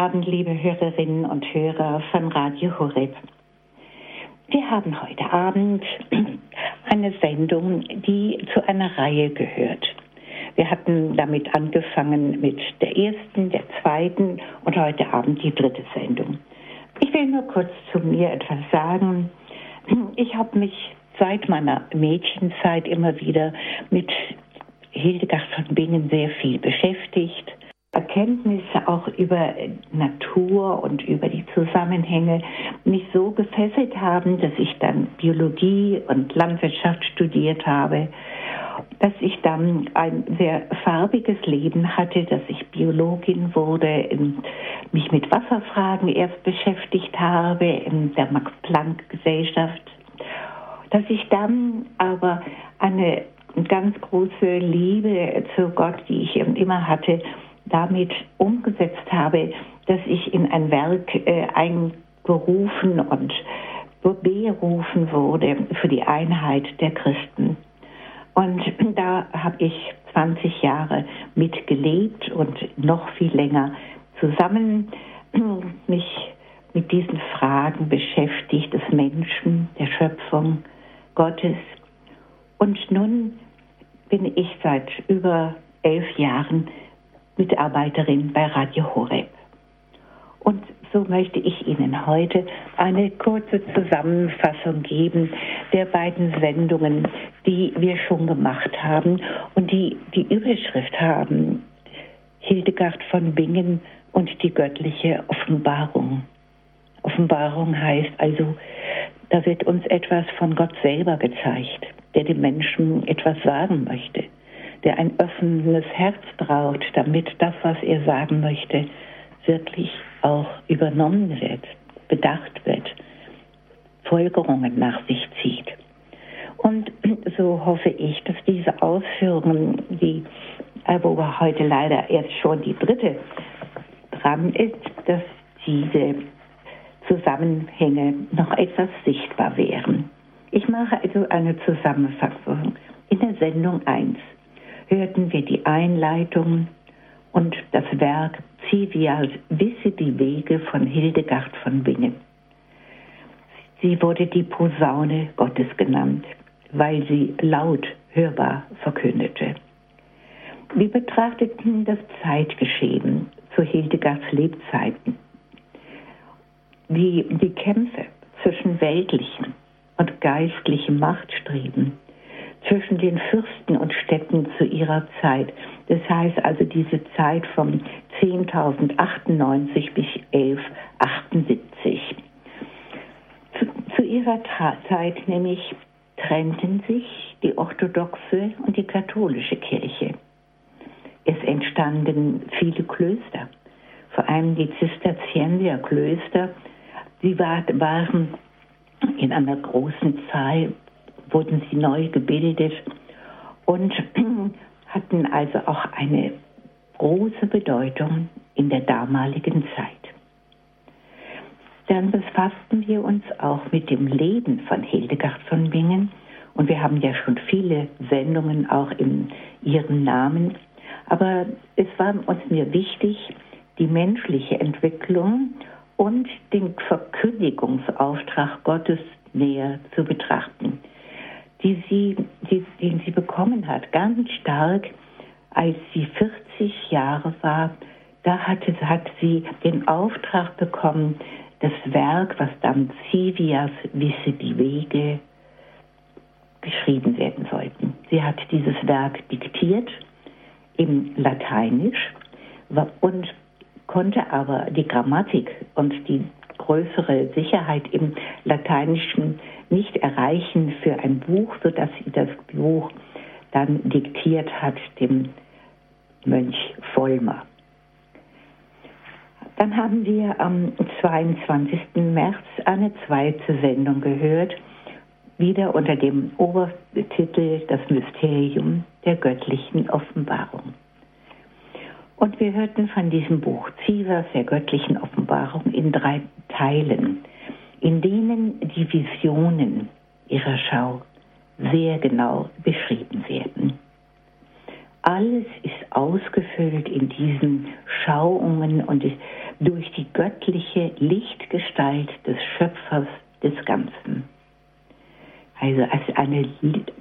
Abend, liebe Hörerinnen und Hörer von Radio Horeb. Wir haben heute Abend eine Sendung, die zu einer Reihe gehört. Wir hatten damit angefangen mit der ersten, der zweiten und heute Abend die dritte Sendung. Ich will nur kurz zu mir etwas sagen. Ich habe mich seit meiner Mädchenzeit immer wieder mit Hildegard von Bingen sehr viel beschäftigt Erkenntnisse auch über Natur und über die Zusammenhänge mich so gefesselt haben, dass ich dann Biologie und Landwirtschaft studiert habe, dass ich dann ein sehr farbiges Leben hatte, dass ich Biologin wurde, mich mit Wasserfragen erst beschäftigt habe in der Max-Planck-Gesellschaft, dass ich dann aber eine ganz große Liebe zu Gott, die ich immer hatte, damit umgesetzt habe, dass ich in ein Werk äh, eingerufen und berufen wurde für die Einheit der Christen. Und da habe ich 20 Jahre mitgelebt und noch viel länger zusammen mich mit diesen Fragen beschäftigt, des Menschen, der Schöpfung, Gottes. Und nun bin ich seit über elf Jahren Mitarbeiterin bei Radio Horeb. Und so möchte ich Ihnen heute eine kurze Zusammenfassung geben der beiden Sendungen, die wir schon gemacht haben und die die Überschrift haben Hildegard von Bingen und die göttliche Offenbarung. Offenbarung heißt also, da wird uns etwas von Gott selber gezeigt, der dem Menschen etwas sagen möchte der ein öffnendes Herz braucht, damit das, was er sagen möchte, wirklich auch übernommen wird, bedacht wird, Folgerungen nach sich zieht. Und so hoffe ich, dass diese Ausführungen, die aber heute leider erst schon die dritte dran ist, dass diese Zusammenhänge noch etwas sichtbar wären. Ich mache also eine Zusammenfassung in der Sendung 1 hörten wir die Einleitung und das Werk Zivias Wisse die Wege von Hildegard von Bingen. Sie wurde die Posaune Gottes genannt, weil sie laut hörbar verkündete. Wir betrachteten das Zeitgeschehen zu Hildegards Lebzeiten, wie die Kämpfe zwischen weltlichen und geistlichen Machtstreben zwischen den Fürsten und Städten zu ihrer Zeit. Das heißt also diese Zeit von 10.098 bis 1178. Zu, zu ihrer Zeit nämlich trennten sich die orthodoxe und die katholische Kirche. Es entstanden viele Klöster, vor allem die Zisterzienserklöster. Sie waren in einer großen Zahl wurden sie neu gebildet und hatten also auch eine große Bedeutung in der damaligen Zeit. Dann befassten wir uns auch mit dem Leben von Hildegard von Bingen und wir haben ja schon viele Sendungen auch in ihrem Namen. Aber es war uns mir wichtig, die menschliche Entwicklung und den Verkündigungsauftrag Gottes näher zu betrachten die sie, die, den sie bekommen hat, ganz stark, als sie 40 Jahre war. Da hatte, hat sie den Auftrag bekommen, das Werk, was dann Civias Wisse die Wege geschrieben werden sollten. Sie hat dieses Werk diktiert im Lateinisch und konnte aber die Grammatik und die größere Sicherheit im Lateinischen nicht erreichen für ein Buch, sodass sie das Buch dann diktiert hat dem Mönch Vollmer. Dann haben wir am 22. März eine zweite Sendung gehört, wieder unter dem Obertitel Das Mysterium der göttlichen Offenbarung. Und wir hörten von diesem Buch Zivers der göttlichen Offenbarung in drei Teilen, in denen die Visionen ihrer Schau sehr genau beschrieben werden. Alles ist ausgefüllt in diesen Schauungen und durch die göttliche Lichtgestalt des Schöpfers des Ganzen. Also als eine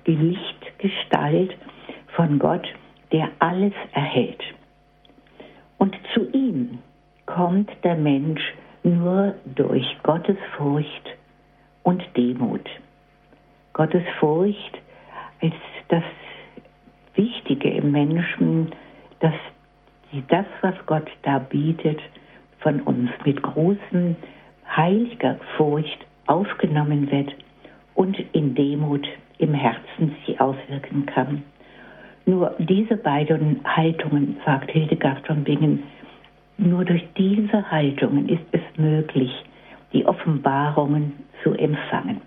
Lichtgestalt von Gott, der alles erhält. Und zu ihm kommt der Mensch nur durch Gottes Furcht und Demut. Gottes Furcht als das Wichtige im Menschen, dass das, was Gott da bietet, von uns mit großem heiliger Furcht aufgenommen wird und in Demut im Herzen sie auswirken kann. Nur diese beiden Haltungen, sagt Hildegard von Bingen, nur durch diese Haltungen ist es möglich, die Offenbarungen zu empfangen.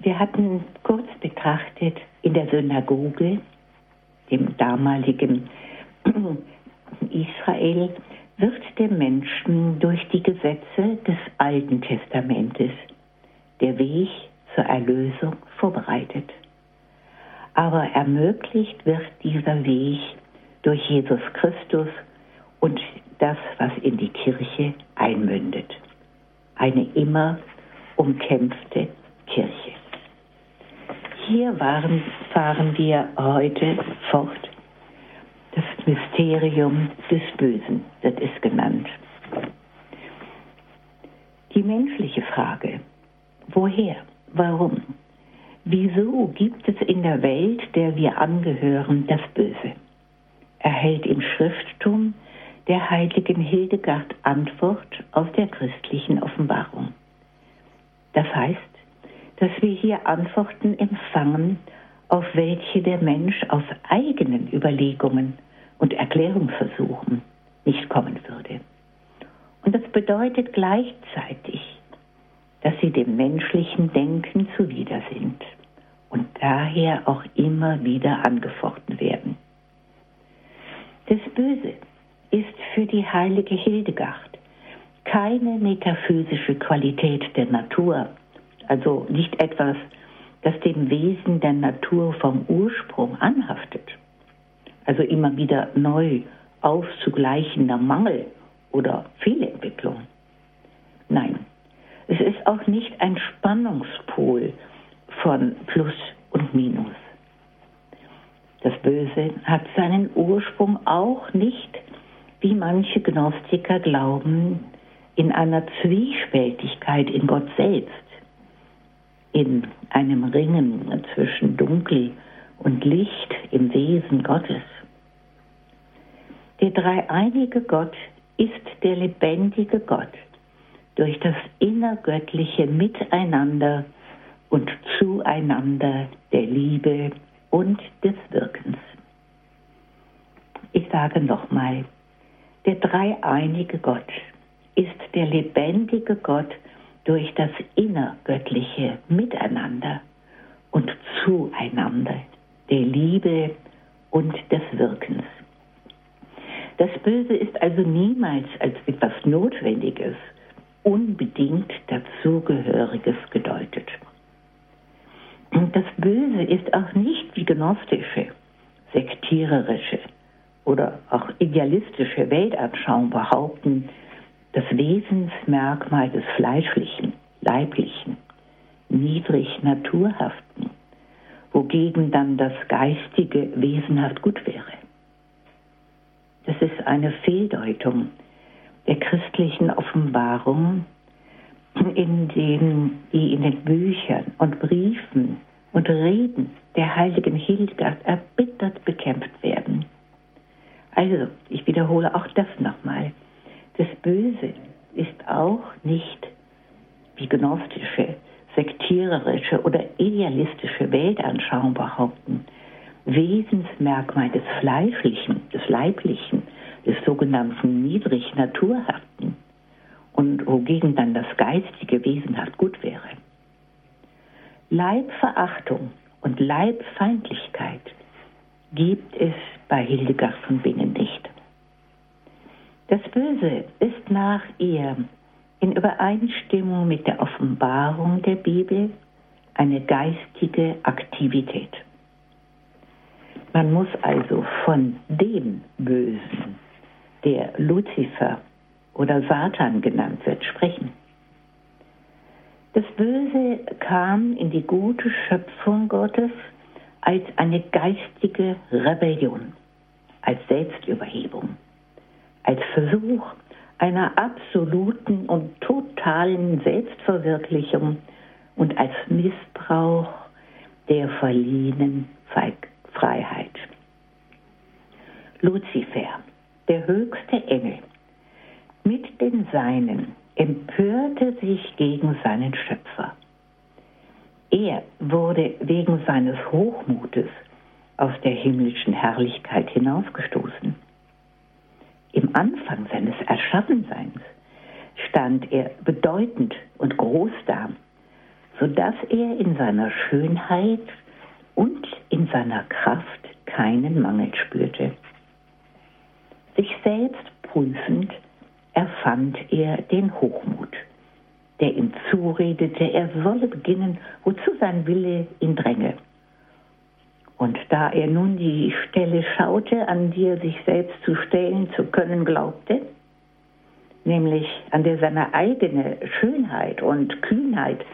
Wir hatten kurz betrachtet in der Synagoge, dem damaligen Israel, wird dem Menschen durch die Gesetze des Alten Testamentes der Weg zur Erlösung vorbereitet. Aber ermöglicht wird dieser Weg durch Jesus Christus und das, was in die Kirche einmündet. Eine immer umkämpfte Kirche. Hier waren, fahren wir heute fort. Das Mysterium des Bösen wird es genannt. Die menschliche Frage, woher, warum, wieso gibt es in der Welt, der wir angehören, das Böse? Erhält im Schrifttum der heiligen Hildegard Antwort aus der christlichen Offenbarung. Das heißt, dass wir hier Antworten empfangen, auf welche der Mensch aus eigenen Überlegungen und Erklärungsversuchen nicht kommen würde. Und das bedeutet gleichzeitig, dass sie dem menschlichen Denken zuwider sind und daher auch immer wieder angefochten werden. Das Böse ist für die heilige Hildegard keine metaphysische Qualität der Natur, also nicht etwas, das dem Wesen der Natur vom Ursprung anhaftet, also immer wieder neu auszugleichender Mangel oder Fehlentwicklung. Nein, es ist auch nicht ein Spannungspol von Plus und Minus. Das Böse hat seinen Ursprung auch nicht, wie manche Gnostiker glauben, in einer Zwiespältigkeit in Gott selbst, in einem Ringen zwischen Dunkel und Licht im Wesen Gottes. Der dreieinige Gott ist der lebendige Gott durch das innergöttliche Miteinander und Zueinander der Liebe und des Wirkens. Ich sage nochmal, der dreieinige Gott ist der lebendige Gott durch das innergöttliche Miteinander und Zueinander der Liebe und des Wirkens. Das Böse ist also niemals als etwas Notwendiges, unbedingt dazugehöriges gedeutet. Das Böse ist auch nicht wie gnostische, sektiererische oder auch idealistische Weltanschauung behaupten, das Wesensmerkmal des Fleischlichen, Leiblichen, niedrig Naturhaften, wogegen dann das Geistige wesenhaft gut wäre. Das ist eine Fehldeutung der christlichen Offenbarung in den, die in den Büchern und Briefen und Reden der heiligen Hildegard erbittert bekämpft werden. Also, ich wiederhole auch das nochmal. Das Böse ist auch nicht wie gnostische, sektiererische oder idealistische Weltanschauung behaupten, Wesensmerkmal des Fleischlichen, des Leiblichen, des sogenannten niedrig Naturhaften und wogegen dann das geistige wesenhaft gut wäre. Leibverachtung und Leibfeindlichkeit gibt es bei Hildegard von Bingen nicht. Das Böse ist nach ihr in Übereinstimmung mit der Offenbarung der Bibel eine geistige Aktivität. Man muss also von dem Bösen der Luzifer oder Satan genannt wird, sprechen. Das Böse kam in die gute Schöpfung Gottes als eine geistige Rebellion, als Selbstüberhebung, als Versuch einer absoluten und totalen Selbstverwirklichung und als Missbrauch der verliehenen Freiheit. Luzifer, der höchste Engel, mit den Seinen empörte sich gegen seinen Schöpfer. Er wurde wegen seines Hochmutes aus der himmlischen Herrlichkeit hinausgestoßen. Im Anfang seines Erschaffenseins stand er bedeutend und groß da, sodass er in seiner Schönheit und in seiner Kraft keinen Mangel spürte. Sich selbst prüfend erfand er den Hochmut, der ihm zuredete, er solle beginnen, wozu sein Wille ihn dränge. Und da er nun die Stelle schaute, an die er sich selbst zu stellen zu können glaubte, nämlich an der seine eigene Schönheit und Kühnheit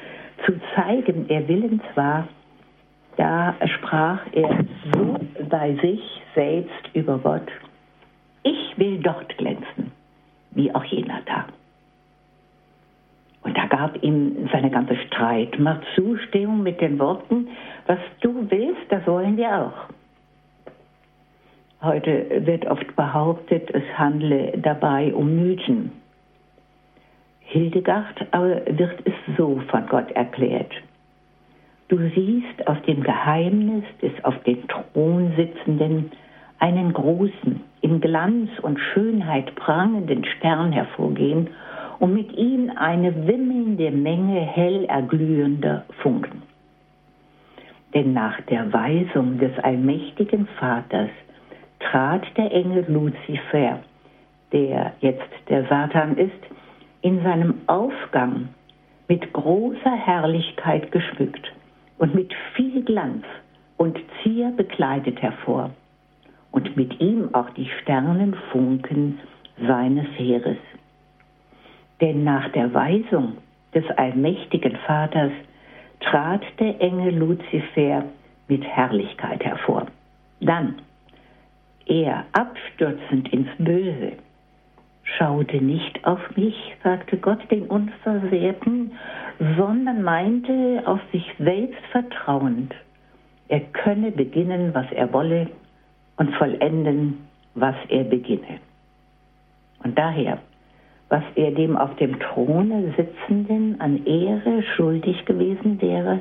zu zeigen er willens war, da sprach er so bei sich selbst über Gott, ich will dort glänzen wie auch jener da. Und da gab ihm seine ganze Streitmacht Zustimmung mit den Worten, was du willst, das wollen wir auch. Heute wird oft behauptet, es handle dabei um Mythen. Hildegard aber wird es so von Gott erklärt. Du siehst aus dem Geheimnis des auf dem Thron sitzenden einen großen, in Glanz und Schönheit prangenden Stern hervorgehen und mit ihm eine wimmelnde Menge hell erglühender Funken. Denn nach der Weisung des allmächtigen Vaters trat der Engel Luzifer, der jetzt der Satan ist, in seinem Aufgang mit großer Herrlichkeit geschmückt und mit viel Glanz und Zier bekleidet hervor und mit ihm auch die Sternenfunken seines Heeres. Denn nach der Weisung des allmächtigen Vaters trat der Engel Luzifer mit Herrlichkeit hervor. Dann, er abstürzend ins Böse, schaute nicht auf mich, sagte Gott den Unversehrten, sondern meinte auf sich selbst vertrauend, er könne beginnen, was er wolle, und vollenden, was er beginne. Und daher, was er dem auf dem Throne sitzenden an Ehre schuldig gewesen wäre,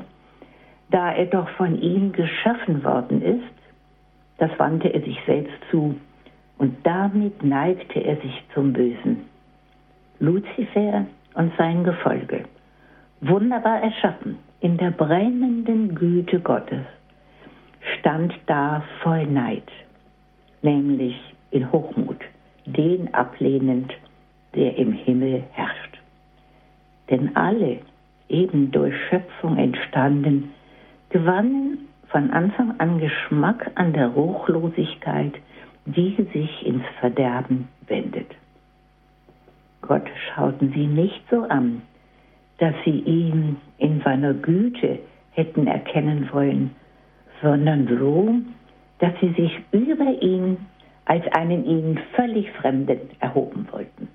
da er doch von ihm geschaffen worden ist, das wandte er sich selbst zu und damit neigte er sich zum Bösen. Luzifer und sein Gefolge, wunderbar erschaffen in der brennenden Güte Gottes, stand da voll Neid nämlich in Hochmut, den ablehnend, der im Himmel herrscht. Denn alle, eben durch Schöpfung entstanden, gewannen von Anfang an Geschmack an der Ruchlosigkeit, die sich ins Verderben wendet. Gott schauten sie nicht so an, dass sie ihn in seiner Güte hätten erkennen wollen, sondern so, dass sie sich über ihn als einen ihnen völlig Fremden erhoben wollten.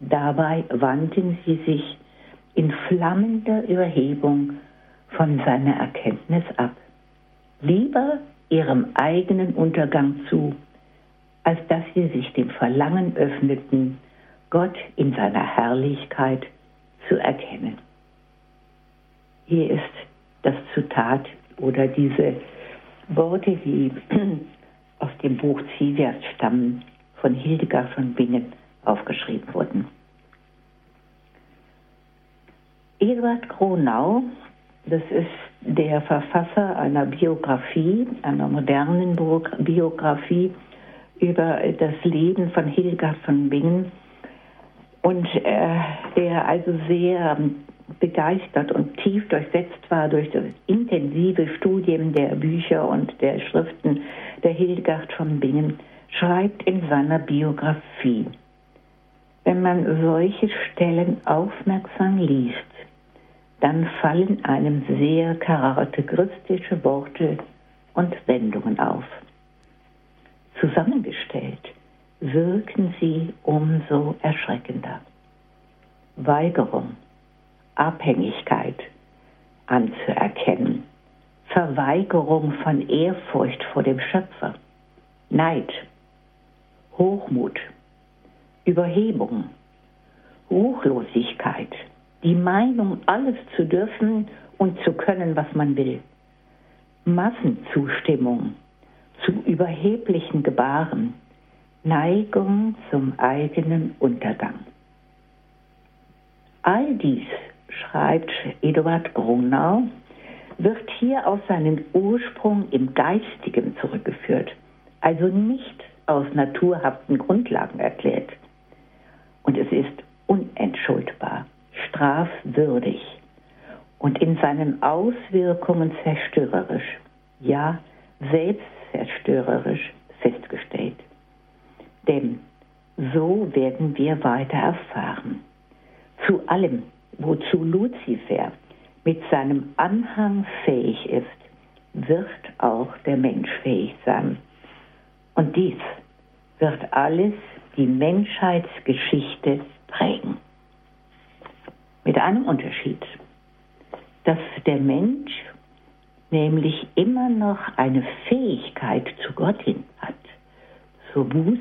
Dabei wandten sie sich in flammender Überhebung von seiner Erkenntnis ab, lieber ihrem eigenen Untergang zu, als dass sie sich dem Verlangen öffneten, Gott in seiner Herrlichkeit zu erkennen. Hier ist das Zitat oder diese Worte, die aus dem Buch Ziehwert stammen, von Hildegard von Bingen aufgeschrieben wurden. Eduard Gronau, das ist der Verfasser einer Biografie, einer modernen Biografie über das Leben von Hildegard von Bingen und äh, der also sehr begeistert und tief durchsetzt war durch das intensive Studium der Bücher und der Schriften der Hildegard von Bingen, schreibt in seiner Biografie, wenn man solche Stellen aufmerksam liest, dann fallen einem sehr charakteristische Worte und Wendungen auf. Zusammengestellt wirken sie umso erschreckender. Weigerung, Abhängigkeit anzuerkennen, Verweigerung von Ehrfurcht vor dem Schöpfer, Neid, Hochmut, Überhebung, Ruchlosigkeit, die Meinung, alles zu dürfen und zu können, was man will, Massenzustimmung zu überheblichen Gebaren, Neigung zum eigenen Untergang. All dies, schreibt Eduard Grunau, wird hier auf seinen Ursprung im Geistigen zurückgeführt, also nicht aus naturhaften Grundlagen erklärt. Und es ist unentschuldbar, strafwürdig und in seinen Auswirkungen zerstörerisch, ja selbstzerstörerisch festgestellt. Denn so werden wir weiter erfahren. Zu allem, wozu Luzifer mit seinem Anhang fähig ist, wird auch der Mensch fähig sein. Und dies wird alles die Menschheitsgeschichte prägen. Mit einem Unterschied, dass der Mensch nämlich immer noch eine Fähigkeit zu Gott hin hat, zur Buße,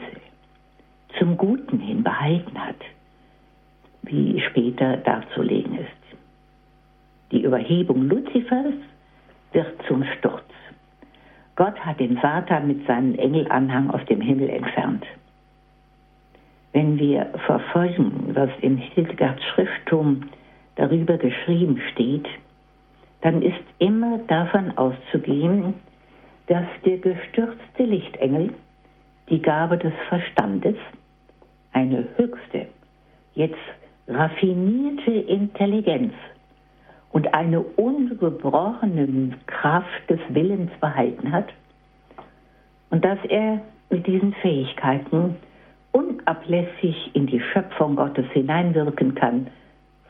zum Guten hin behalten hat, wie später darzulegen ist. Die Überhebung Luzifers wird zum Sturz. Gott hat den Satan mit seinem Engelanhang aus dem Himmel entfernt. Wenn wir verfolgen, was in Hildgards Schrifttum darüber geschrieben steht, dann ist immer davon auszugehen, dass der gestürzte Lichtengel die Gabe des Verstandes, eine höchste, jetzt raffinierte Intelligenz und eine ungebrochene Kraft des Willens behalten hat und dass er mit diesen Fähigkeiten unablässig in die Schöpfung Gottes hineinwirken kann,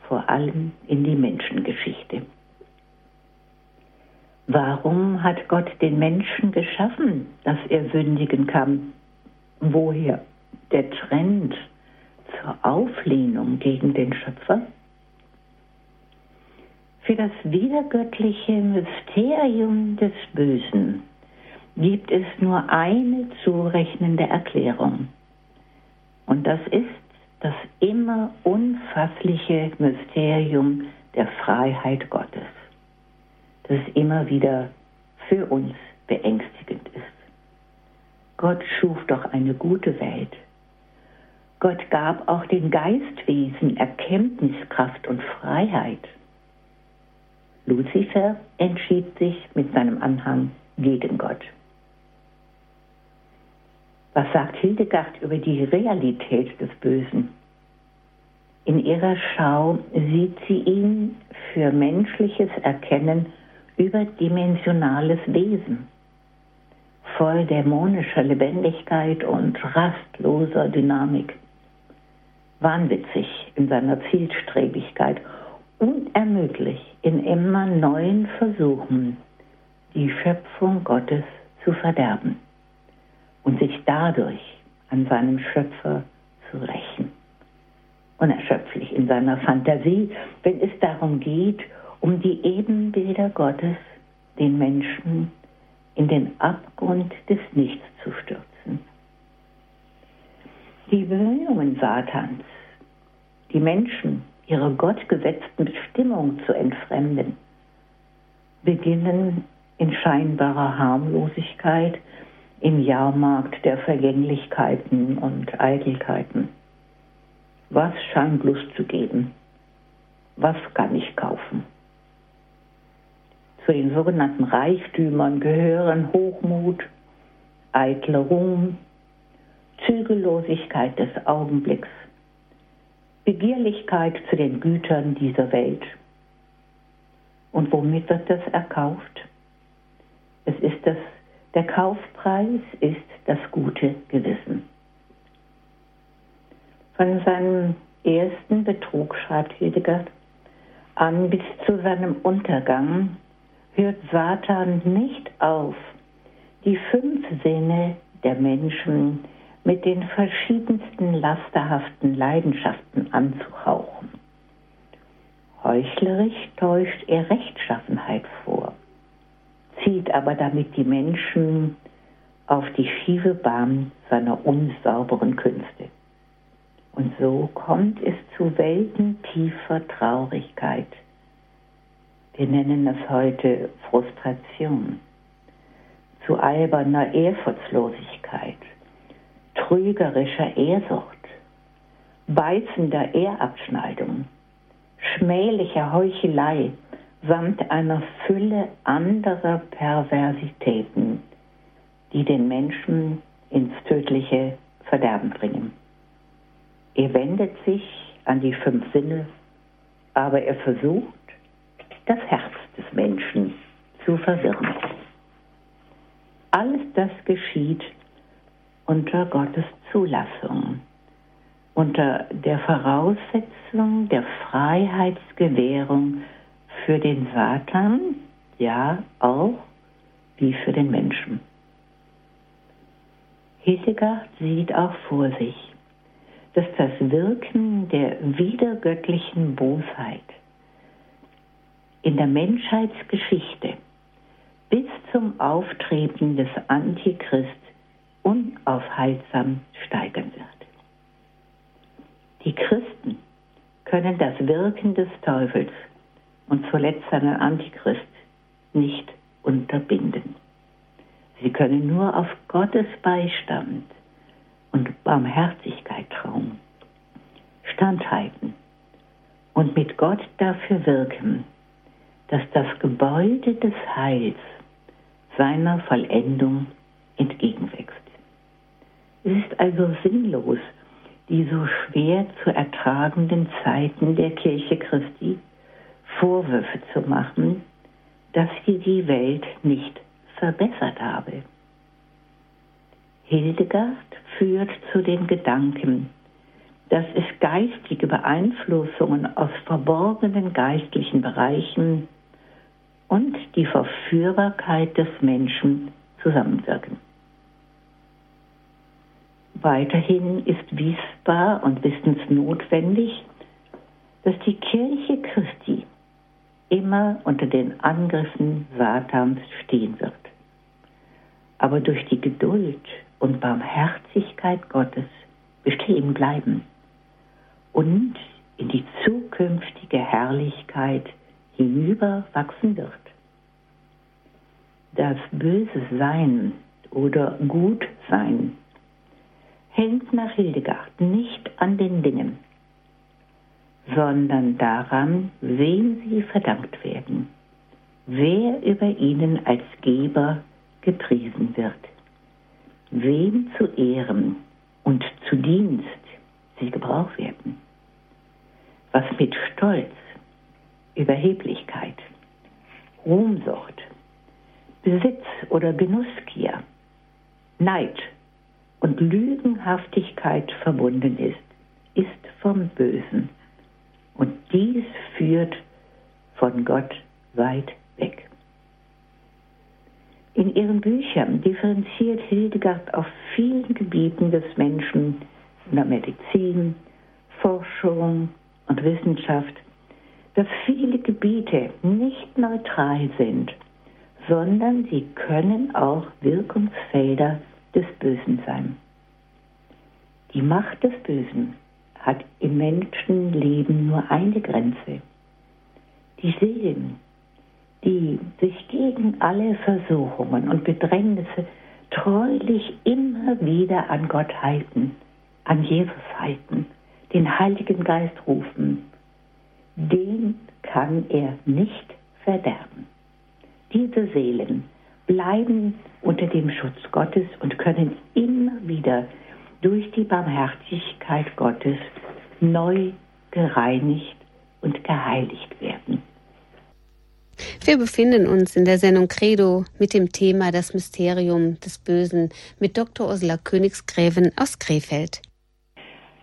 vor allem in die Menschengeschichte. Warum hat Gott den Menschen geschaffen, dass er sündigen kann? Woher der Trend zur Auflehnung gegen den Schöpfer? Für das wiedergöttliche Mysterium des Bösen gibt es nur eine zurechnende Erklärung. Und das ist das immer unfassliche Mysterium der Freiheit Gottes, das immer wieder für uns beängstigend ist. Gott schuf doch eine gute Welt. Gott gab auch den Geistwesen Erkenntniskraft und Freiheit. Luzifer entschied sich mit seinem Anhang gegen Gott. Was sagt Hildegard über die Realität des Bösen? In ihrer Schau sieht sie ihn für menschliches Erkennen überdimensionales Wesen, voll dämonischer Lebendigkeit und rastloser Dynamik, wahnwitzig in seiner Zielstrebigkeit, unermüdlich in immer neuen Versuchen, die Schöpfung Gottes zu verderben und sich dadurch an seinem Schöpfer zu rächen. Unerschöpflich in seiner Fantasie, wenn es darum geht, um die Ebenbilder Gottes, den Menschen in den Abgrund des Nichts zu stürzen. Die Bemühungen Satans, die Menschen ihrer gottgesetzten Bestimmung zu entfremden, beginnen in scheinbarer Harmlosigkeit im Jahrmarkt der Vergänglichkeiten und Eitelkeiten. Was scheint Lust zu geben? Was kann ich kaufen? Zu den sogenannten Reichtümern gehören Hochmut, eitler Ruhm, Zügellosigkeit des Augenblicks, Begierlichkeit zu den Gütern dieser Welt. Und womit wird das erkauft? Es ist das Der Kaufpreis ist das gute Gewissen. Von seinem ersten Betrug, schreibt Hildegard, an bis zu seinem Untergang hört Satan nicht auf, die fünf Sinne der Menschen mit den verschiedensten lasterhaften Leidenschaften anzuhauchen. Heuchlerisch täuscht er Rechtschaffenheit vor, zieht aber damit die Menschen auf die schiefe Bahn seiner unsauberen Künste. Und so kommt es zu Welten tiefer Traurigkeit. Wir nennen es heute Frustration, zu alberner Ehrfurchtslosigkeit, trügerischer Ehrsucht, beißender Ehrabschneidung, schmählicher Heuchelei samt einer Fülle anderer Perversitäten, die den Menschen ins tödliche Verderben bringen. Er wendet sich an die fünf Sinne, aber er versucht, das Herz des Menschen zu verwirren. Alles das geschieht unter Gottes Zulassung, unter der Voraussetzung der Freiheitsgewährung für den Satan, ja auch wie für den Menschen. Hildegard sieht auch vor sich, dass das Wirken der wiedergöttlichen Bosheit in der Menschheitsgeschichte bis zum Auftreten des Antichrist unaufhaltsam steigern wird. Die Christen können das Wirken des Teufels und zuletzt seinen Antichrist nicht unterbinden. Sie können nur auf Gottes Beistand und Barmherzigkeit trauen, standhalten und mit Gott dafür wirken, dass das Gebäude des Heils seiner Vollendung entgegenwächst. Es ist also sinnlos, die so schwer zu ertragenden Zeiten der Kirche Christi Vorwürfe zu machen, dass sie die Welt nicht verbessert habe. Hildegard führt zu den Gedanken, dass es geistige Beeinflussungen aus verborgenen geistlichen Bereichen und die Verführbarkeit des Menschen zusammenwirken. Weiterhin ist wissbar und wissensnotwendig, dass die Kirche Christi immer unter den Angriffen Satans stehen wird. Aber durch die Geduld und Barmherzigkeit Gottes bestehen bleiben und in die zukünftige Herrlichkeit hinüberwachsen wird. Das böse Sein oder Gutsein hängt nach Hildegard nicht an den Dingen, sondern daran, wem sie verdankt werden, wer über ihnen als Geber gepriesen wird, wem zu Ehren und zu Dienst sie gebraucht werden. Was mit Stolz, Überheblichkeit, Ruhmsucht, Besitz oder Genussgier, Neid und Lügenhaftigkeit verbunden ist, ist vom Bösen. Und dies führt von Gott weit weg. In ihren Büchern differenziert Hildegard auf vielen Gebieten des Menschen, in der Medizin, Forschung und Wissenschaft, dass viele Gebiete nicht neutral sind, sondern sie können auch Wirkungsfelder des Bösen sein. Die Macht des Bösen hat im Menschenleben nur eine Grenze. Die Seelen, die sich gegen alle Versuchungen und Bedrängnisse treulich immer wieder an Gott halten, an Jesus halten, den Heiligen Geist rufen, den kann er nicht verderben. Diese Seelen bleiben unter dem Schutz Gottes und können immer wieder durch die Barmherzigkeit Gottes neu gereinigt und geheiligt werden. Wir befinden uns in der Sendung Credo mit dem Thema Das Mysterium des Bösen mit Dr. Ursula Königsgräven aus Krefeld.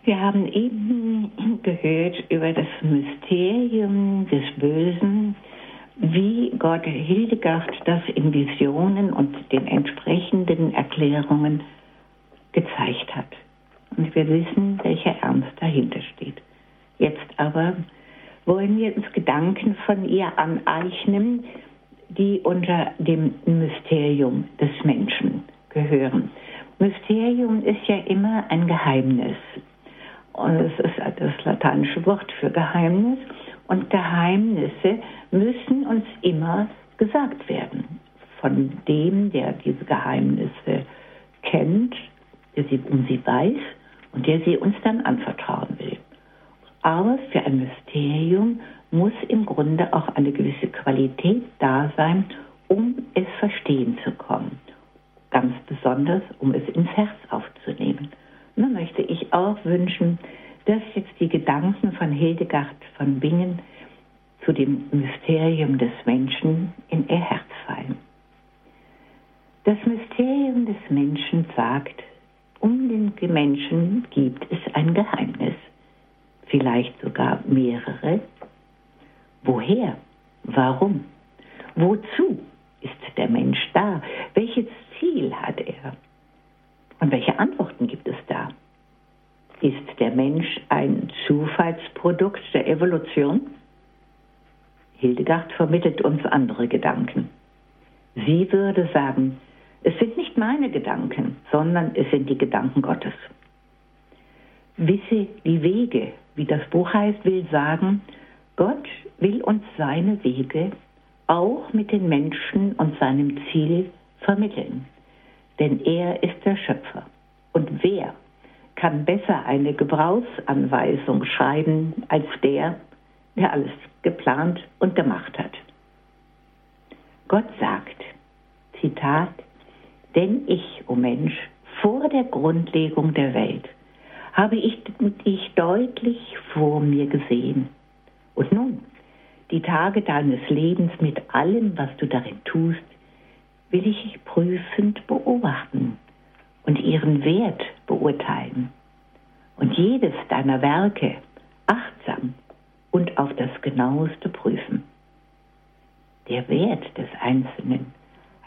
Wir haben eben gehört über das Mysterium des Bösen, wie Gott Hildegard das in Visionen und den entsprechenden Erklärungen gezeigt hat. Und wir wissen, welcher Ernst dahinter steht. Jetzt aber wollen wir uns Gedanken von ihr aneignen, die unter dem Mysterium des Menschen gehören. Mysterium ist ja immer ein Geheimnis. Und es ist das lateinische Wort für Geheimnis. Und Geheimnisse müssen uns immer gesagt werden. Von dem, der diese Geheimnisse kennt, der sie um sie weiß und der sie uns dann anvertrauen will. Aber für ein Mysterium muss im Grunde auch eine gewisse Qualität da sein, um es verstehen zu kommen. Ganz besonders, um es ins Herz aufzunehmen. Nun möchte ich auch wünschen, dass jetzt die Gedanken von Hildegard von Bingen zu dem Mysterium des Menschen in ihr Herz fallen. Das Mysterium des Menschen sagt, um den Menschen gibt es ein Geheimnis vielleicht sogar mehrere. Woher? Warum? Wozu ist der Mensch da? Welches Ziel hat er? Und welche Antworten gibt es da? Ist der Mensch ein Zufallsprodukt der Evolution? Hildegard vermittelt uns andere Gedanken. Sie würde sagen, es sind nicht meine Gedanken, sondern es sind die Gedanken Gottes. Wisse die Wege, wie das Buch heißt, will sagen, Gott will uns seine Wege auch mit den Menschen und seinem Ziel vermitteln. Denn er ist der Schöpfer. Und wer kann besser eine Gebrauchsanweisung schreiben als der, der alles geplant und gemacht hat? Gott sagt, Zitat, denn ich, o oh Mensch, vor der Grundlegung der Welt habe ich dich deutlich vor mir gesehen. Und nun, die Tage deines Lebens mit allem, was du darin tust, will ich prüfend beobachten und ihren Wert beurteilen und jedes deiner Werke achtsam und auf das genaueste prüfen. Der Wert des Einzelnen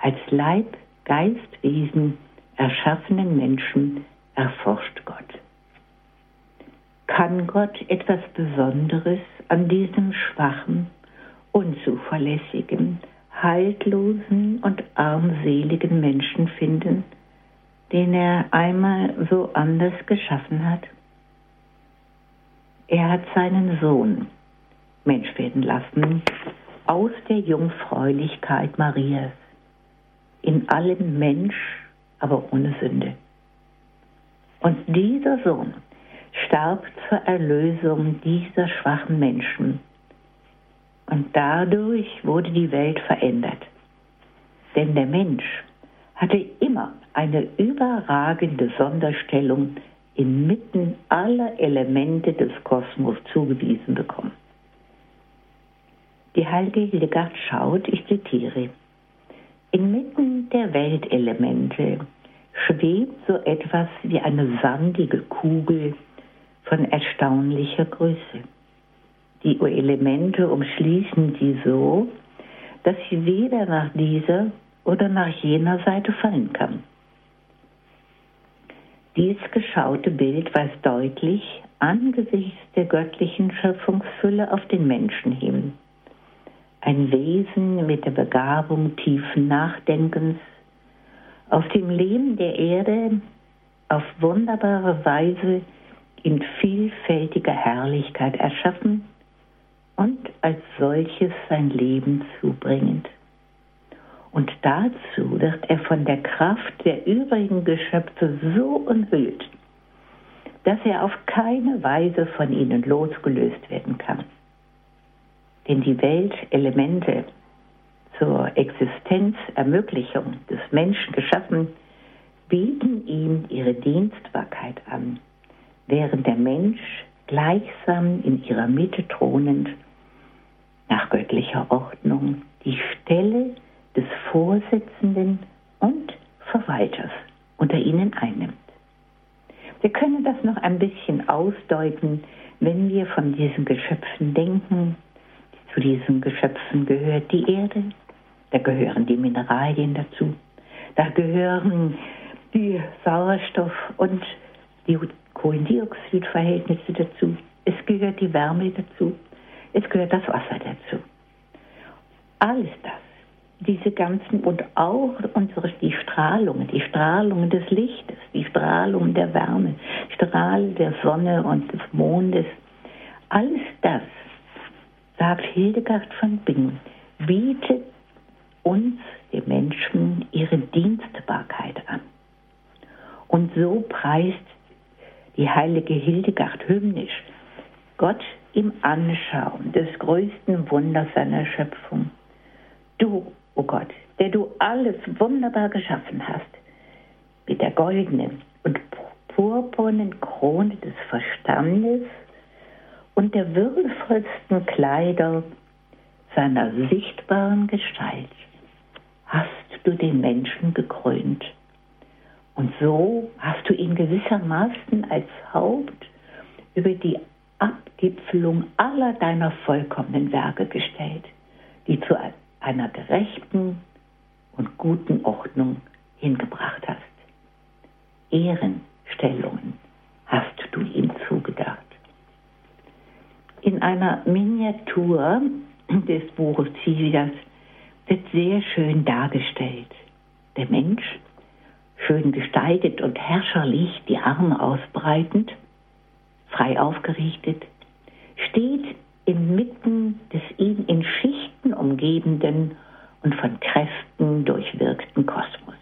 als Leib, Geist, Wesen erschaffenen Menschen erforscht Gott. Kann Gott etwas Besonderes an diesem schwachen, unzuverlässigen, haltlosen und armseligen Menschen finden, den er einmal so anders geschaffen hat? Er hat seinen Sohn Mensch werden lassen aus der Jungfräulichkeit Marias, in allem Mensch, aber ohne Sünde. Und dieser Sohn starb zur Erlösung dieser schwachen Menschen. Und dadurch wurde die Welt verändert. Denn der Mensch hatte immer eine überragende Sonderstellung inmitten aller Elemente des Kosmos zugewiesen bekommen. Die heilige Hildegard schaut, ich zitiere, inmitten der Weltelemente schwebt so etwas wie eine sandige Kugel von erstaunlicher Größe. Die Elemente umschließen sie so, dass sie weder nach dieser oder nach jener Seite fallen kann. Dies geschaute Bild weist deutlich angesichts der göttlichen Schöpfungsfülle auf den Menschen hin. Ein Wesen mit der Begabung tiefen Nachdenkens, auf dem Leben der Erde auf wunderbare Weise in vielfältiger Herrlichkeit erschaffen und als solches sein Leben zubringend. Und dazu wird er von der Kraft der übrigen Geschöpfe so umhüllt, dass er auf keine Weise von ihnen losgelöst werden kann. Denn die Weltelemente zur Existenzermöglichung des Menschen geschaffen, bieten ihm ihre Dienstbarkeit an während der Mensch gleichsam in ihrer Mitte thronend nach göttlicher Ordnung die Stelle des Vorsitzenden und Verwalters unter ihnen einnimmt. Wir können das noch ein bisschen ausdeuten, wenn wir von diesen Geschöpfen denken. Zu diesen Geschöpfen gehört die Erde, da gehören die Mineralien dazu, da gehören die Sauerstoff- und die Kohlendioxidverhältnisse dazu, es gehört die Wärme dazu, es gehört das Wasser dazu. Alles das diese ganzen und auch unsere, die Strahlungen, die Strahlungen des Lichtes, die Strahlungen der Wärme, Strahl der Sonne und des Mondes, alles das, sagt Hildegard von Bingen, bietet uns, den Menschen, ihre Dienstbarkeit an. Und so preist die heilige Hildegard hymnisch Gott im Anschauen des größten Wunders seiner Schöpfung. Du, o oh Gott, der du alles wunderbar geschaffen hast, mit der goldenen und purpurnen Krone des Verstandes und der würdevollsten Kleider seiner sichtbaren Gestalt hast du den Menschen gekrönt. Und so hast du ihn gewissermaßen als Haupt über die Abgipfelung aller deiner vollkommenen Werke gestellt, die zu einer gerechten und guten Ordnung hingebracht hast. Ehrenstellungen hast du ihm zugedacht. In einer Miniatur des Buches Civitas wird sehr schön dargestellt. Der Mensch, schön gestaltet und herrscherlich die Arme ausbreitend, frei aufgerichtet, steht inmitten des ihn in Schichten umgebenden und von Kräften durchwirkten Kosmos.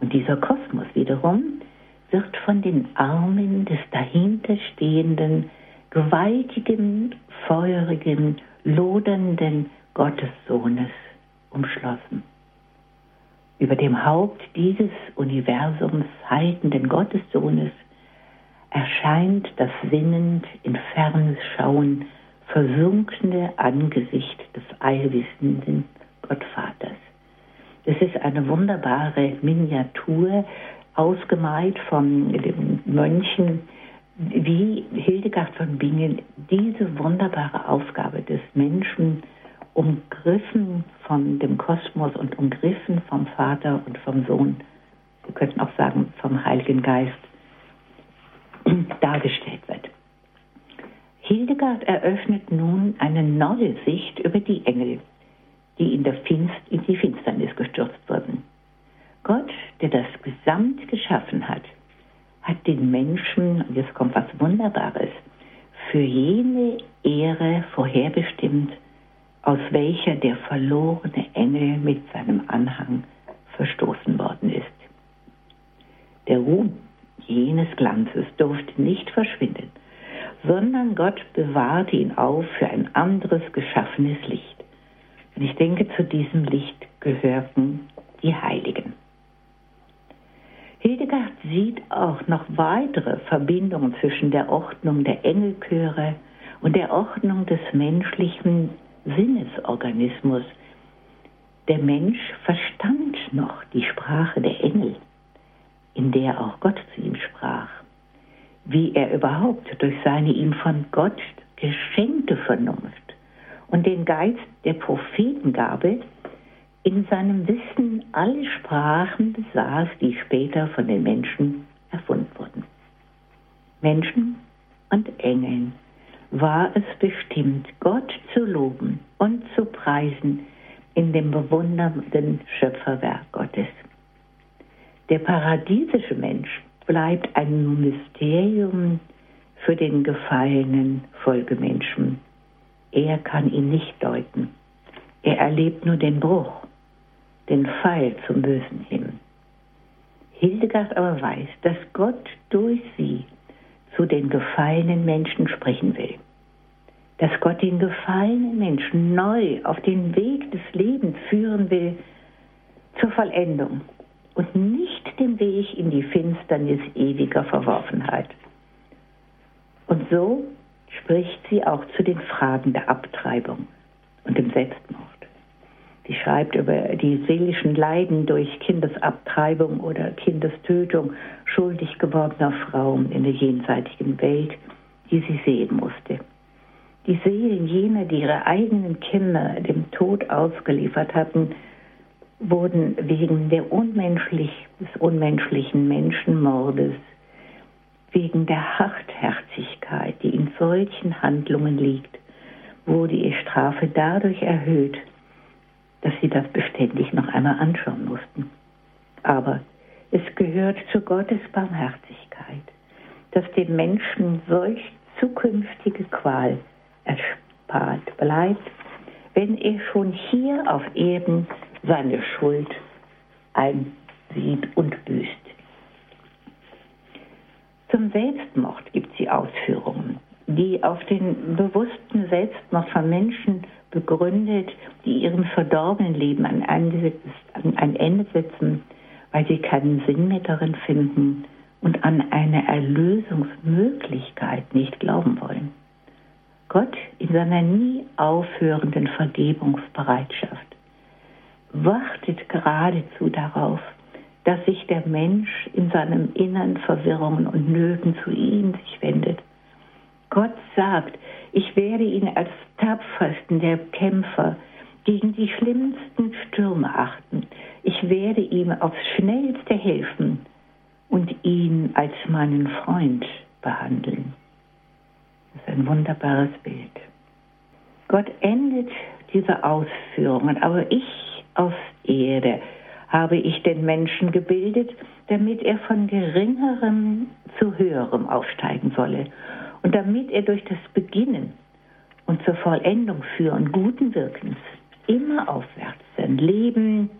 Und dieser Kosmos wiederum wird von den Armen des dahinterstehenden, gewaltigen, feurigen, lodernden Gottessohnes umschlossen. Über dem Haupt dieses Universums haltenden Gottessohnes erscheint das sinnend in Fernes Schauen versunkene Angesicht des allwissenden Gottvaters. Es ist eine wunderbare Miniatur, ausgemalt von den Mönchen, wie Hildegard von Bingen diese wunderbare Aufgabe des Menschen umgriffen von dem Kosmos und umgriffen vom Vater und vom Sohn, wir könnten auch sagen vom Heiligen Geist, dargestellt wird. Hildegard eröffnet nun eine neue Sicht über die Engel, die in, Finst in die Finsternis gestürzt wurden. Gott, der das Gesamt geschaffen hat, hat den Menschen, und jetzt kommt was Wunderbares, für jene Ehre vorherbestimmt, aus welcher der verlorene Engel mit seinem Anhang verstoßen worden ist. Der Ruhm jenes Glanzes durfte nicht verschwinden, sondern Gott bewahrte ihn auf für ein anderes geschaffenes Licht. Und ich denke, zu diesem Licht gehörten die Heiligen. Hildegard sieht auch noch weitere Verbindungen zwischen der Ordnung der Engelchöre und der Ordnung des menschlichen Sinnesorganismus. Der Mensch verstand noch die Sprache der Engel, in der auch Gott zu ihm sprach wie er überhaupt durch seine ihm von Gott geschenkte Vernunft und den Geist der Prophetengabe in seinem Wissen alle Sprachen besaß, die später von den Menschen erfunden wurden. Menschen und Engeln war es bestimmt, Gott zu loben und zu preisen in dem bewundernden Schöpferwerk Gottes. Der paradiesische Mensch bleibt ein Mysterium für den gefallenen Folgemenschen. Er kann ihn nicht deuten. Er erlebt nur den Bruch, den Fall zum Bösen hin. Hildegard aber weiß, dass Gott durch sie zu den gefallenen Menschen sprechen will. Dass Gott den gefallenen Menschen neu auf den Weg des Lebens führen will zur Vollendung und nicht den Weg in die Finsternis ewiger Verworfenheit. Und so spricht sie auch zu den Fragen der Abtreibung und dem Selbstmord. Sie schreibt über die seelischen Leiden durch Kindesabtreibung oder Kindestötung schuldig gewordener Frauen in der jenseitigen Welt, die sie sehen musste. Die Seelen jener, die ihre eigenen Kinder dem Tod ausgeliefert hatten, wurden wegen der unmenschlich, des unmenschlichen Menschenmordes, wegen der Hartherzigkeit, die in solchen Handlungen liegt, wurde ihre Strafe dadurch erhöht, dass sie das beständig noch einmal anschauen mussten. Aber es gehört zu Gottes Barmherzigkeit, dass dem Menschen solch zukünftige Qual erspart bleibt, wenn er schon hier auf Erden seine Schuld einsieht und büßt. Zum Selbstmord gibt sie Ausführungen, die auf den bewussten Selbstmord von Menschen begründet, die ihrem verdorbenen Leben ein Ende setzen, weil sie keinen Sinn mehr darin finden und an eine Erlösungsmöglichkeit nicht glauben wollen. Gott in seiner nie aufhörenden Vergebungsbereitschaft wartet geradezu darauf, dass sich der Mensch in seinem Innern Verwirrungen und Nöten zu ihm sich wendet Gott sagt, ich werde ihn als tapfersten der Kämpfer gegen die schlimmsten Stürme achten. Ich werde ihm aufs schnellste helfen und ihn als meinen Freund behandeln. Das ist ein wunderbares Bild. Gott endet diese Ausführungen, aber ich aus Erde habe ich den Menschen gebildet, damit er von geringerem zu höherem aufsteigen solle und damit er durch das Beginnen und zur Vollendung führen guten Wirkens immer aufwärts sein Leben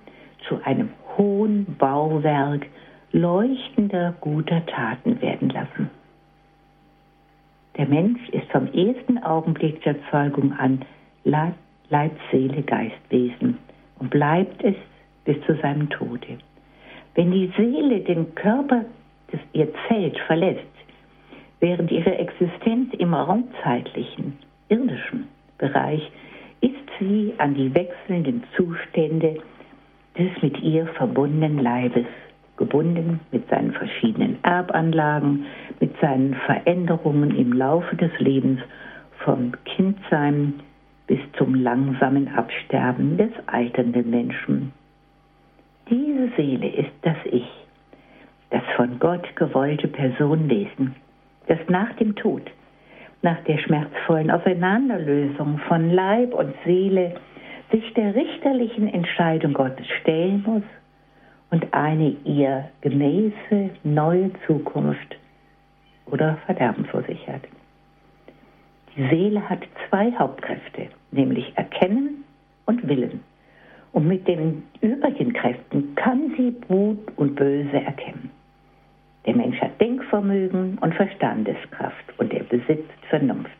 zu einem hohen Bauwerk leuchtender guter Taten werden lassen. Der Mensch ist vom ersten Augenblick der Zeugung an Leib, Seele, Geistwesen und bleibt es bis zu seinem Tode. Wenn die Seele den Körper, des ihr Zelt verlässt, Während ihrer Existenz im raumzeitlichen, irdischen Bereich ist sie an die wechselnden Zustände des mit ihr verbundenen Leibes gebunden mit seinen verschiedenen Erbanlagen, mit seinen Veränderungen im Laufe des Lebens vom Kindsein bis zum langsamen Absterben des alternden Menschen. Diese Seele ist das Ich, das von Gott gewollte Personenwesen, dass nach dem Tod, nach der schmerzvollen Auseinanderlösung von Leib und Seele sich der richterlichen Entscheidung Gottes stellen muss und eine ihr gemäße neue Zukunft oder Verderben vor sich hat. Die Seele hat zwei Hauptkräfte, nämlich Erkennen und Willen. Und mit den übrigen Kräften kann sie Gut und Böse erkennen. Der Mensch hat Denkvermögen und Verstandeskraft und er besitzt Vernunft.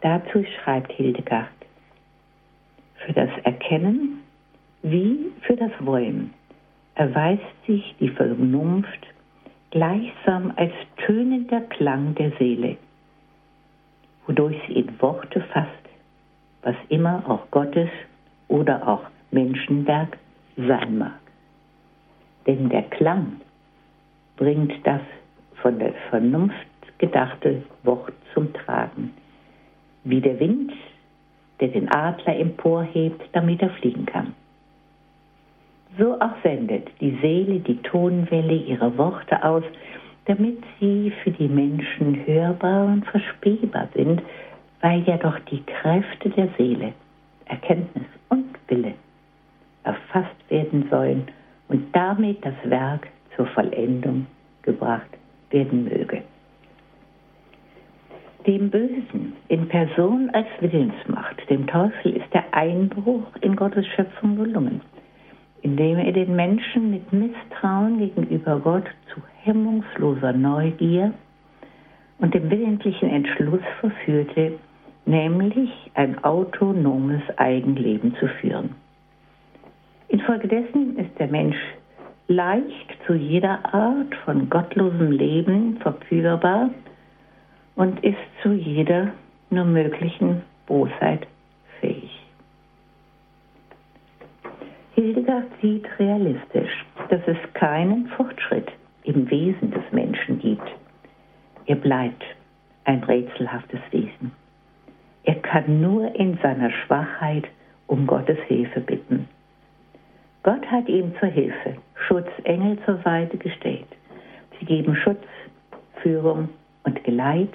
Dazu schreibt Hildegard, für das Erkennen wie für das Wollen erweist sich die Vernunft gleichsam als tönender Klang der Seele, wodurch sie in Worte fasst, was immer auch Gottes oder auch Menschenwerk sein mag. Denn der Klang bringt das von der Vernunft gedachte Wort zum Tragen. Wie der Wind, der den Adler emporhebt, damit er fliegen kann. So auch sendet die Seele die Tonwelle ihrer Worte aus, damit sie für die Menschen hörbar und verstehbar sind, weil ja doch die Kräfte der Seele, Erkenntnis und Wille erfasst werden sollen und damit das Werk zur Vollendung gebracht werden möge. Dem Bösen in Person als Willensmacht, dem Teufel, ist der Einbruch in Gottes Schöpfung gelungen, indem er den Menschen mit Misstrauen gegenüber Gott zu hemmungsloser Neugier und dem willentlichen Entschluss verführte, nämlich ein autonomes Eigenleben zu führen. Infolgedessen ist der Mensch leicht zu jeder Art von gottlosem Leben verführbar und ist zu jeder nur möglichen Bosheit fähig. Hildegard sieht realistisch, dass es keinen Fortschritt im Wesen des Menschen gibt. Er bleibt ein rätselhaftes Wesen. Er kann nur in seiner Schwachheit um Gottes Hilfe bitten. Gott hat ihm zur Hilfe Schutzengel zur Seite gestellt. Sie geben Schutz, Führung und Geleit,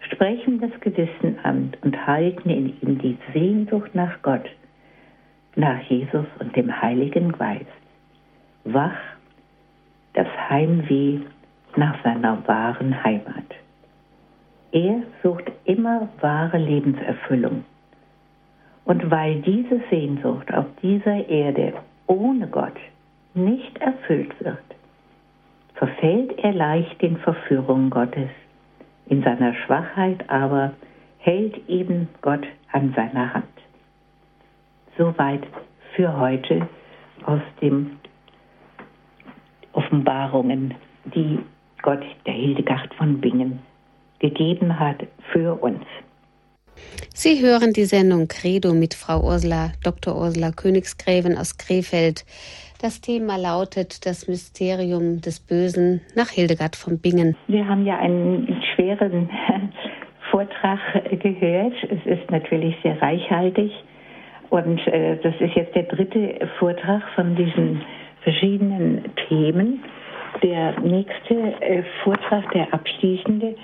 sprechen das Gewissen an und halten in ihm die Sehnsucht nach Gott, nach Jesus und dem Heiligen Geist. Wach das Heimweh nach seiner wahren Heimat. Er sucht immer wahre Lebenserfüllung. Und weil diese Sehnsucht auf dieser Erde ohne Gott nicht erfüllt wird, verfällt er leicht den Verführungen Gottes. In seiner Schwachheit aber hält eben Gott an seiner Hand. Soweit für heute aus den Offenbarungen, die Gott der Hildegard von Bingen gegeben hat für uns. Sie hören die Sendung Credo mit Frau Ursula, Dr. Ursula Königsgräven aus Krefeld. Das Thema lautet das Mysterium des Bösen nach Hildegard von Bingen. Wir haben ja einen schweren Vortrag gehört. Es ist natürlich sehr reichhaltig. Und äh, das ist jetzt der dritte Vortrag von diesen verschiedenen Themen. Der nächste äh, Vortrag, der abschließende,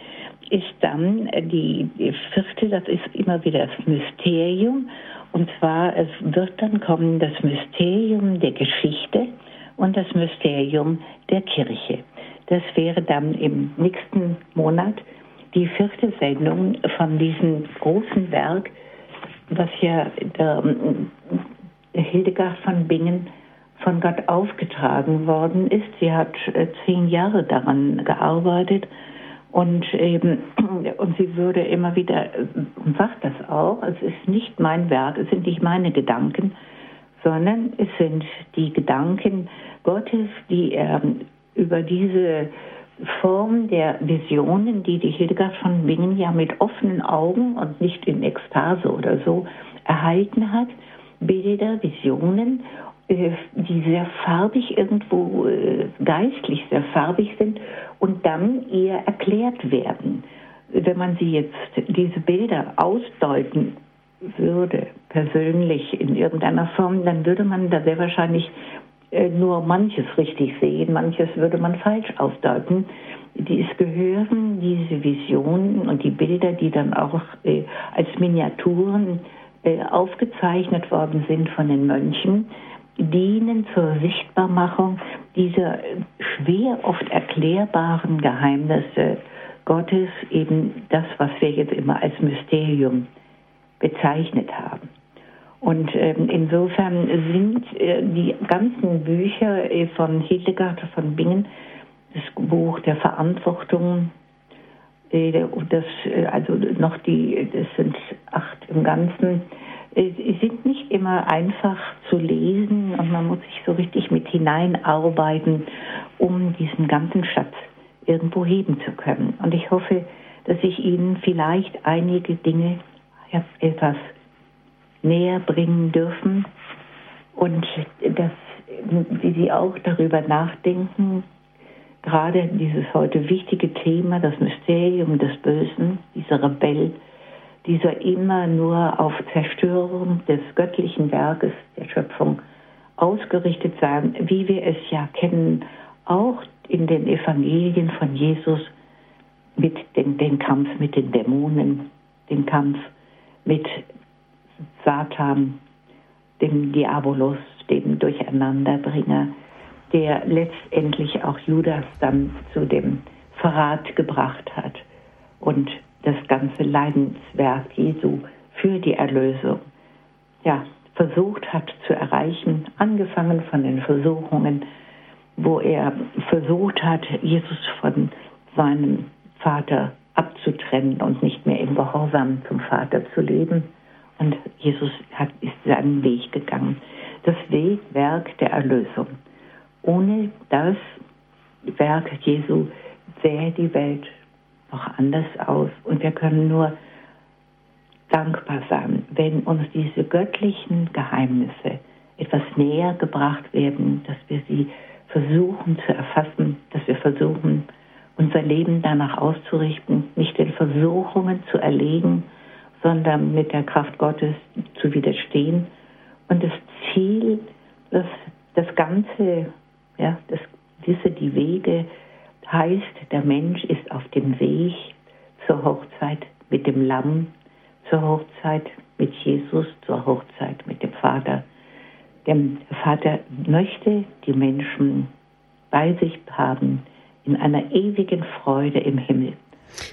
ist dann die, die vierte, das ist immer wieder das Mysterium. Und zwar, es wird dann kommen das Mysterium der Geschichte und das Mysterium der Kirche. Das wäre dann im nächsten Monat die vierte Sendung von diesem großen Werk, was ja der, der Hildegard von Bingen von Gott aufgetragen worden ist. Sie hat äh, zehn Jahre daran gearbeitet und eben, und sie würde immer wieder, und sagt das auch, es ist nicht mein Werk, es sind nicht meine Gedanken, sondern es sind die Gedanken Gottes, die er über diese Form der Visionen, die die Hildegard von Bingen ja mit offenen Augen und nicht in Ekstase oder so erhalten hat, Bilder, Visionen äh, die sehr farbig irgendwo äh, geistlich sehr farbig sind und dann eher erklärt werden. Wenn man sie jetzt diese Bilder ausdeuten würde, persönlich in irgendeiner Form, dann würde man da sehr wahrscheinlich äh, nur manches richtig sehen, manches würde man falsch ausdeuten. Es gehören diese Visionen und die Bilder, die dann auch als Miniaturen aufgezeichnet worden sind von den Mönchen, dienen zur Sichtbarmachung dieser schwer oft erklärbaren Geheimnisse Gottes, eben das, was wir jetzt immer als Mysterium bezeichnet haben. Und ähm, insofern sind äh, die ganzen Bücher äh, von Hildegard von Bingen, das Buch der Verantwortung, äh, das, äh, also noch die, das sind acht im Ganzen, sind nicht immer einfach zu lesen und man muss sich so richtig mit hineinarbeiten, um diesen ganzen Schatz irgendwo heben zu können. Und ich hoffe, dass ich Ihnen vielleicht einige Dinge etwas näher bringen dürfen und dass Sie auch darüber nachdenken, gerade dieses heute wichtige Thema, das Mysterium des Bösen, dieser Rebell, dieser immer nur auf Zerstörung des göttlichen Werkes der Schöpfung ausgerichtet sein, wie wir es ja kennen, auch in den Evangelien von Jesus mit den, den Kampf mit den Dämonen, den Kampf mit Satan, dem Diabolos, dem Durcheinanderbringer, der letztendlich auch Judas dann zu dem Verrat gebracht hat und das ganze Leidenswerk Jesu für die Erlösung ja, versucht hat zu erreichen, angefangen von den Versuchungen, wo er versucht hat, Jesus von seinem Vater abzutrennen und nicht mehr im Gehorsam zum Vater zu leben. Und Jesus hat, ist seinen Weg gegangen. Das Wegwerk der Erlösung. Ohne das Werk Jesu sähe die Welt noch anders aus. Und wir können nur dankbar sein, wenn uns diese göttlichen Geheimnisse etwas näher gebracht werden, dass wir sie versuchen zu erfassen, dass wir versuchen, unser Leben danach auszurichten, nicht den Versuchungen zu erlegen, sondern mit der Kraft Gottes zu widerstehen. Und das Ziel, das, das Ganze, ja, das, diese, die Wege, heißt, der Mensch ist auf dem Weg zur Hochzeit mit dem Lamm, zur Hochzeit mit Jesus, zur Hochzeit mit dem Vater. Der Vater möchte die Menschen bei sich haben in einer ewigen Freude im Himmel.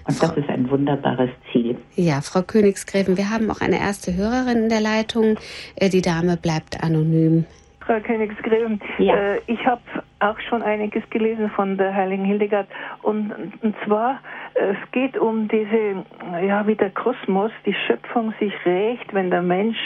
Und das ist ein wunderbares Ziel. Ja, Frau Königsgräfen, wir haben auch eine erste Hörerin in der Leitung. Äh, die Dame bleibt anonym. Frau Königsgräfen, ja. Äh, ich habe auch schon einiges gelesen von der heiligen Hildegard. Und, und zwar, es geht um diese, ja, wie der Kosmos, die Schöpfung sich rächt, wenn der Mensch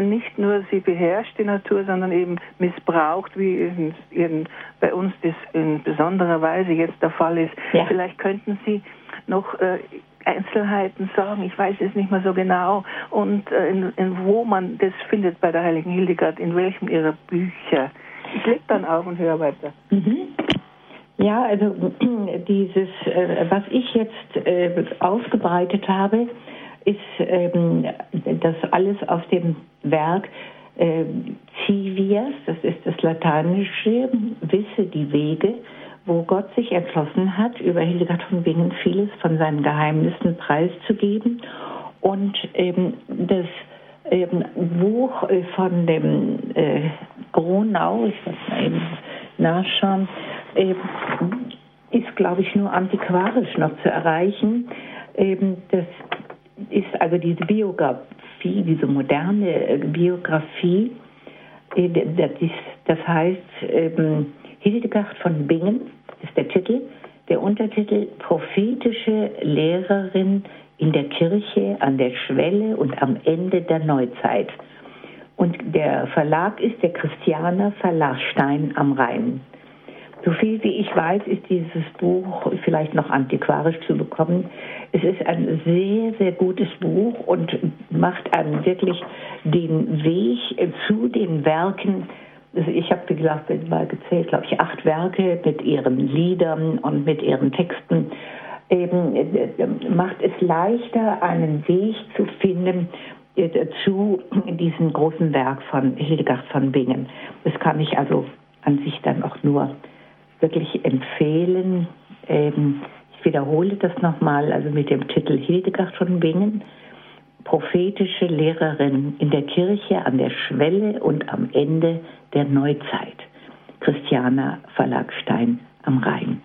nicht nur sie beherrscht, die Natur, sondern eben missbraucht, wie in, in, bei uns das in besonderer Weise jetzt der Fall ist. Ja. Vielleicht könnten Sie noch äh, Einzelheiten sagen, ich weiß es nicht mehr so genau, und äh, in, in, wo man das findet bei der Heiligen Hildegard, in welchem ihrer Bücher. Ich leg dann auf und höre weiter. Mhm. Ja, also dieses, äh, was ich jetzt äh, aufgebreitet habe, ist ähm, das alles aus dem Werk Civias, das ist das lateinische, wisse die Wege, wo Gott sich entschlossen hat, über Hildegard von Bingen vieles von seinen Geheimnissen preiszugeben. Und ähm, das ähm, Buch äh, von dem äh, Gronau, ich muss mal eben nachschauen, äh, ist, glaube ich, nur antiquarisch noch zu erreichen. Ähm, das ist also diese Biografie, diese moderne äh, Biografie, äh, das, heißt ähm, Hildegard von Bingen ist der Titel, der Untertitel Prophetische Lehrerin in der Kirche an der Schwelle und am Ende der Neuzeit. Und der Verlag ist der Christianer Verlag Stein am Rhein. So viel wie ich weiß, ist dieses Buch vielleicht noch antiquarisch zu bekommen. Es ist ein sehr, sehr gutes Buch und macht einen wirklich den Weg zu den Werken. Also ich habe, wie gesagt, mal gezählt, glaube ich, acht Werke mit ihren Liedern und mit ihren Texten. Eben, macht es leichter, einen Weg zu finden äh, zu diesem großen Werk von Hildegard von Bingen. Das kann ich also an sich dann auch nur wirklich empfehlen. Ähm, ich wiederhole das nochmal, also mit dem Titel Hildegard von Bingen, prophetische Lehrerin in der Kirche an der Schwelle und am Ende der Neuzeit. Christiana Verlagstein am Rhein.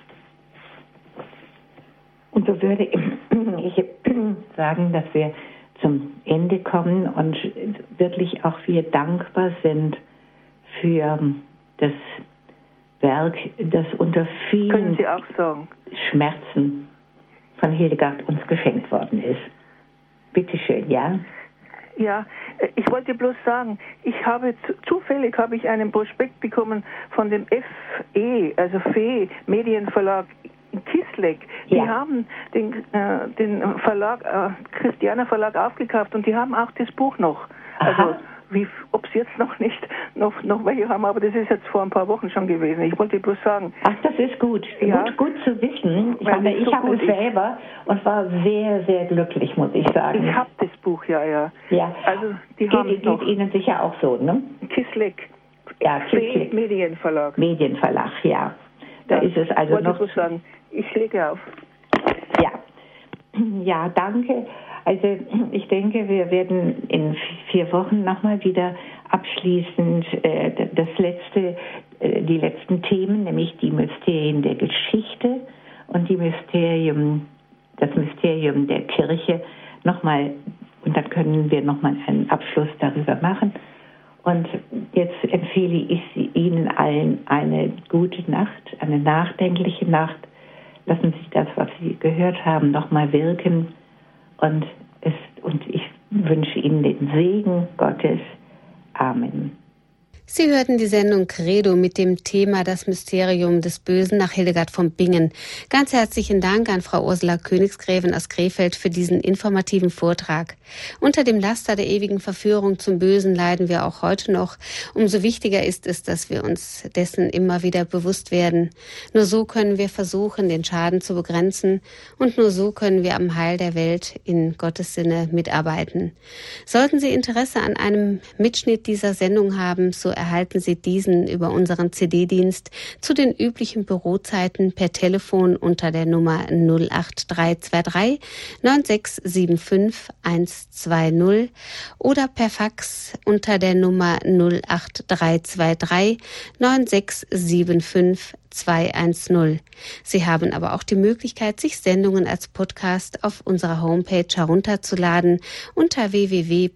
Und so würde ich sagen, dass wir zum Ende kommen und wirklich auch wir dankbar sind für das Werk, das unter vielen Schmerzen von Hildegard uns geschenkt worden ist. Bitte schön, ja? Ja, äh, ich wollte bloß sagen, ich habe zufällig habe ich einen Prospekt bekommen von dem FE, also FE Medienverlag Kisleck. Die ja. haben den, äh, den Verlag, äh, Christianer Verlag aufgekauft und die haben auch das Buch noch. Also Aha ob sie jetzt noch nicht noch, noch welche haben, aber das ist jetzt vor ein paar Wochen schon gewesen. Ich wollte bloß sagen. Ach, das ist gut. Ja, gut, gut zu wissen. Ich, meine, ich so habe es selber und war sehr, sehr glücklich, muss ich sagen. Ich habe das Buch, ja, ja. Ja. Also, die geht, haben geht noch. Ihnen sicher auch so, ne? Kisleck. Ja, Kisleck. Medienverlag. Medienverlag, ja. Da ja, ist es also wollte noch. Ich lege auf. Ja. Ja, danke. Also ich denke, wir werden in vier Wochen nochmal wieder abschließend äh, das letzte, äh, die letzten Themen, nämlich die Mysterien der Geschichte und die Mysterium, das Mysterium der Kirche nochmal, und dann können wir nochmal einen Abschluss darüber machen. Und jetzt empfehle ich Ihnen allen eine gute Nacht, eine nachdenkliche Nacht. Lassen Sie das, was Sie gehört haben, nochmal wirken und, es, und ich wünsche Ihnen den Segen Gottes. Amen. Sie hörten die Sendung Credo mit dem Thema Das Mysterium des Bösen nach Hildegard von Bingen. Ganz herzlichen Dank an Frau Ursula Königsgräven aus Krefeld für diesen informativen Vortrag. Unter dem Laster der ewigen Verführung zum Bösen leiden wir auch heute noch. Umso wichtiger ist es, dass wir uns dessen immer wieder bewusst werden. Nur so können wir versuchen, den Schaden zu begrenzen und nur so können wir am Heil der Welt in Gottes Sinne mitarbeiten. Sollten Sie Interesse an einem Mitschnitt dieser Sendung haben, so erhalten Sie diesen über unseren CD-Dienst zu den üblichen Bürozeiten per Telefon unter der Nummer 08323 9675 120 oder per Fax unter der Nummer 08323 9675 210. Sie haben aber auch die Möglichkeit, sich Sendungen als Podcast auf unserer Homepage herunterzuladen unter www.horeb.org.